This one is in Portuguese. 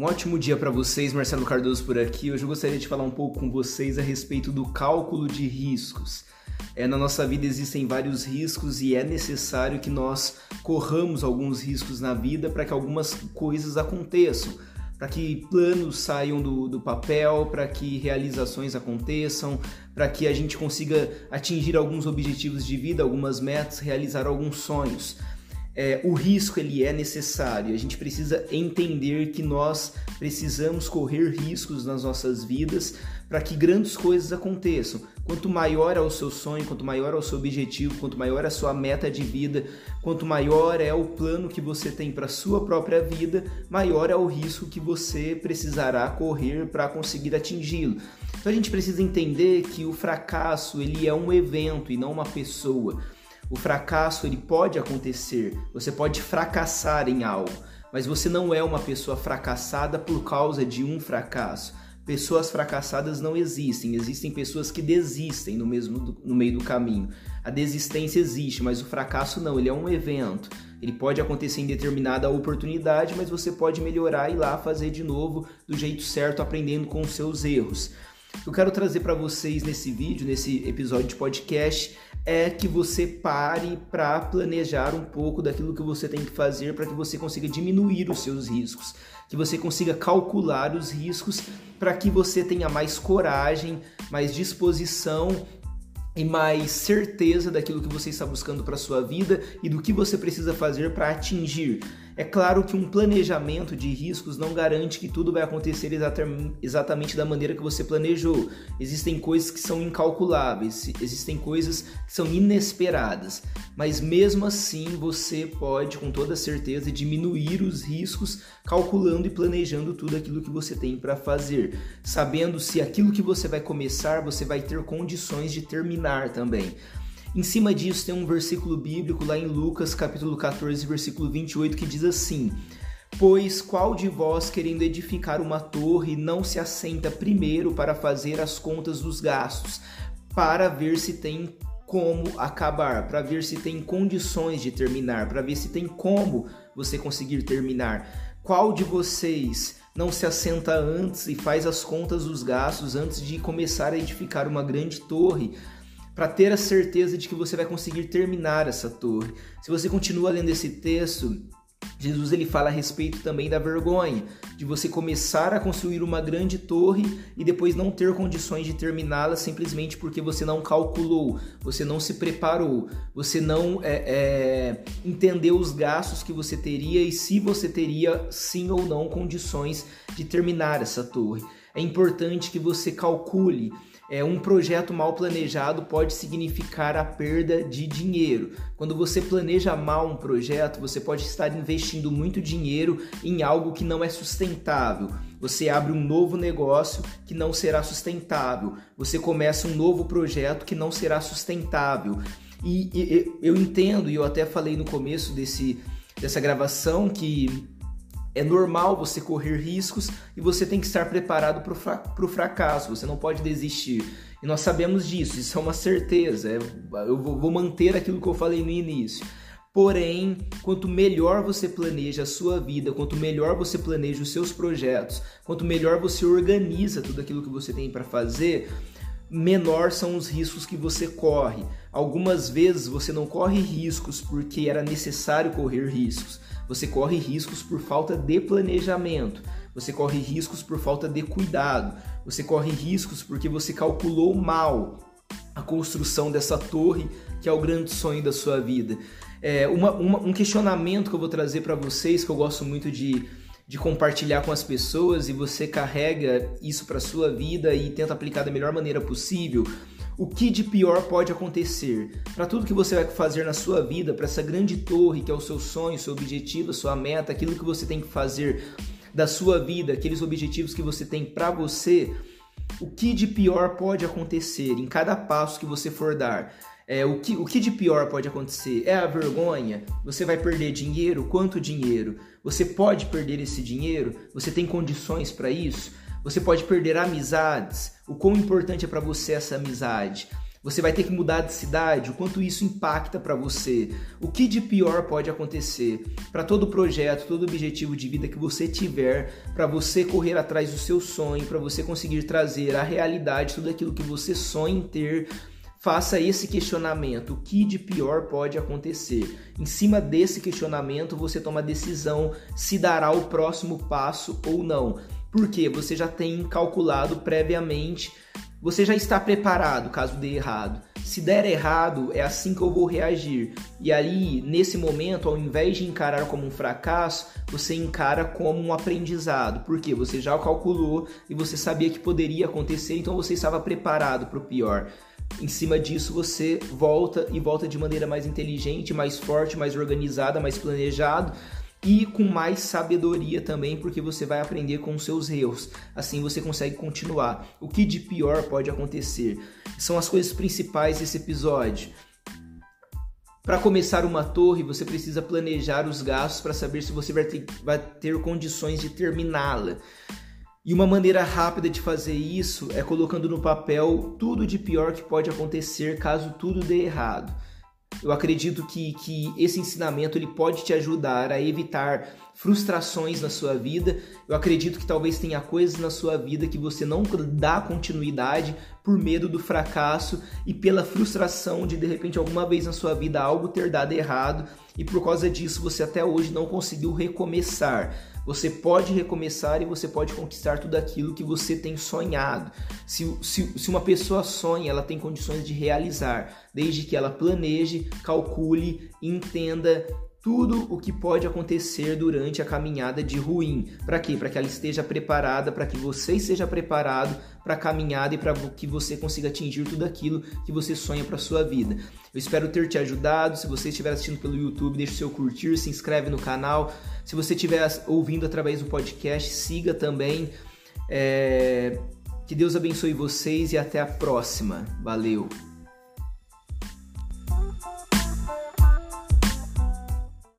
Um ótimo dia para vocês, Marcelo Cardoso por aqui. Hoje eu gostaria de falar um pouco com vocês a respeito do cálculo de riscos. É, na nossa vida existem vários riscos e é necessário que nós corramos alguns riscos na vida para que algumas coisas aconteçam, para que planos saiam do, do papel, para que realizações aconteçam, para que a gente consiga atingir alguns objetivos de vida, algumas metas, realizar alguns sonhos é, o risco ele é necessário. A gente precisa entender que nós precisamos correr riscos nas nossas vidas para que grandes coisas aconteçam. Quanto maior é o seu sonho, quanto maior é o seu objetivo, quanto maior é a sua meta de vida, quanto maior é o plano que você tem para sua própria vida, maior é o risco que você precisará correr para conseguir atingi-lo. Então a gente precisa entender que o fracasso ele é um evento e não uma pessoa. O fracasso ele pode acontecer, você pode fracassar em algo, mas você não é uma pessoa fracassada por causa de um fracasso. Pessoas fracassadas não existem, existem pessoas que desistem no mesmo no meio do caminho. A desistência existe, mas o fracasso não, ele é um evento. Ele pode acontecer em determinada oportunidade, mas você pode melhorar e ir lá fazer de novo do jeito certo, aprendendo com os seus erros. Eu quero trazer para vocês nesse vídeo, nesse episódio de podcast, é que você pare para planejar um pouco daquilo que você tem que fazer para que você consiga diminuir os seus riscos, que você consiga calcular os riscos para que você tenha mais coragem, mais disposição e mais certeza daquilo que você está buscando para sua vida e do que você precisa fazer para atingir. É claro que um planejamento de riscos não garante que tudo vai acontecer exatamente da maneira que você planejou. Existem coisas que são incalculáveis, existem coisas que são inesperadas, mas mesmo assim você pode com toda certeza diminuir os riscos calculando e planejando tudo aquilo que você tem para fazer, sabendo se aquilo que você vai começar você vai ter condições de terminar também. Em cima disso tem um versículo bíblico lá em Lucas, capítulo 14, versículo 28, que diz assim: Pois qual de vós, querendo edificar uma torre, não se assenta primeiro para fazer as contas dos gastos, para ver se tem como acabar, para ver se tem condições de terminar, para ver se tem como você conseguir terminar? Qual de vocês não se assenta antes e faz as contas dos gastos antes de começar a edificar uma grande torre? Para ter a certeza de que você vai conseguir terminar essa torre. Se você continua lendo esse texto, Jesus ele fala a respeito também da vergonha, de você começar a construir uma grande torre e depois não ter condições de terminá-la simplesmente porque você não calculou, você não se preparou, você não é, é, entendeu os gastos que você teria e se você teria sim ou não condições de terminar essa torre. É importante que você calcule é, um projeto mal planejado pode significar a perda de dinheiro. Quando você planeja mal um projeto, você pode estar investindo muito dinheiro em algo que não é sustentável. Você abre um novo negócio que não será sustentável. Você começa um novo projeto que não será sustentável. E, e eu entendo, e eu até falei no começo desse, dessa gravação, que é normal você correr riscos e você tem que estar preparado para o fracasso, você não pode desistir. E nós sabemos disso, isso é uma certeza. É, eu vou manter aquilo que eu falei no início. Porém, quanto melhor você planeja a sua vida, quanto melhor você planeja os seus projetos, quanto melhor você organiza tudo aquilo que você tem para fazer, menor são os riscos que você corre. Algumas vezes você não corre riscos porque era necessário correr riscos. Você corre riscos por falta de planejamento. Você corre riscos por falta de cuidado. Você corre riscos porque você calculou mal a construção dessa torre que é o grande sonho da sua vida. É, uma, uma, um questionamento que eu vou trazer para vocês que eu gosto muito de de compartilhar com as pessoas e você carrega isso para sua vida e tenta aplicar da melhor maneira possível, o que de pior pode acontecer? Para tudo que você vai fazer na sua vida, para essa grande torre que é o seu sonho, seu objetivo, sua meta, aquilo que você tem que fazer da sua vida, aqueles objetivos que você tem para você, o que de pior pode acontecer em cada passo que você for dar? É, o, que, o que de pior pode acontecer? É a vergonha? Você vai perder dinheiro? Quanto dinheiro? Você pode perder esse dinheiro? Você tem condições para isso? Você pode perder amizades? O quão importante é para você essa amizade? Você vai ter que mudar de cidade? O quanto isso impacta para você? O que de pior pode acontecer? Para todo projeto, todo objetivo de vida que você tiver, para você correr atrás do seu sonho, para você conseguir trazer à realidade tudo aquilo que você sonha em ter, faça esse questionamento: o que de pior pode acontecer? Em cima desse questionamento, você toma a decisão se dará o próximo passo ou não. Porque você já tem calculado previamente você já está preparado caso dê errado. Se der errado, é assim que eu vou reagir. E aí, nesse momento, ao invés de encarar como um fracasso, você encara como um aprendizado. Porque você já calculou e você sabia que poderia acontecer, então você estava preparado para o pior. Em cima disso, você volta e volta de maneira mais inteligente, mais forte, mais organizada, mais planejado e com mais sabedoria também, porque você vai aprender com os seus erros. Assim você consegue continuar. O que de pior pode acontecer? São as coisas principais desse episódio. Para começar uma torre, você precisa planejar os gastos para saber se você vai ter, vai ter condições de terminá-la. E uma maneira rápida de fazer isso é colocando no papel tudo de pior que pode acontecer caso tudo dê errado. Eu acredito que, que esse ensinamento ele pode te ajudar a evitar frustrações na sua vida. Eu acredito que talvez tenha coisas na sua vida que você não dá continuidade por medo do fracasso e pela frustração de de repente alguma vez na sua vida algo ter dado errado e por causa disso você até hoje não conseguiu recomeçar. Você pode recomeçar e você pode conquistar tudo aquilo que você tem sonhado. Se, se, se uma pessoa sonha, ela tem condições de realizar, desde que ela planeje, calcule, entenda tudo o que pode acontecer durante a caminhada de ruim. Para quê? Para que ela esteja preparada, para que você esteja preparado para a caminhada e para que você consiga atingir tudo aquilo que você sonha para sua vida. Eu espero ter te ajudado. Se você estiver assistindo pelo YouTube, deixe seu curtir, se inscreve no canal. Se você estiver ouvindo através do podcast, siga também. É... Que Deus abençoe vocês e até a próxima. Valeu!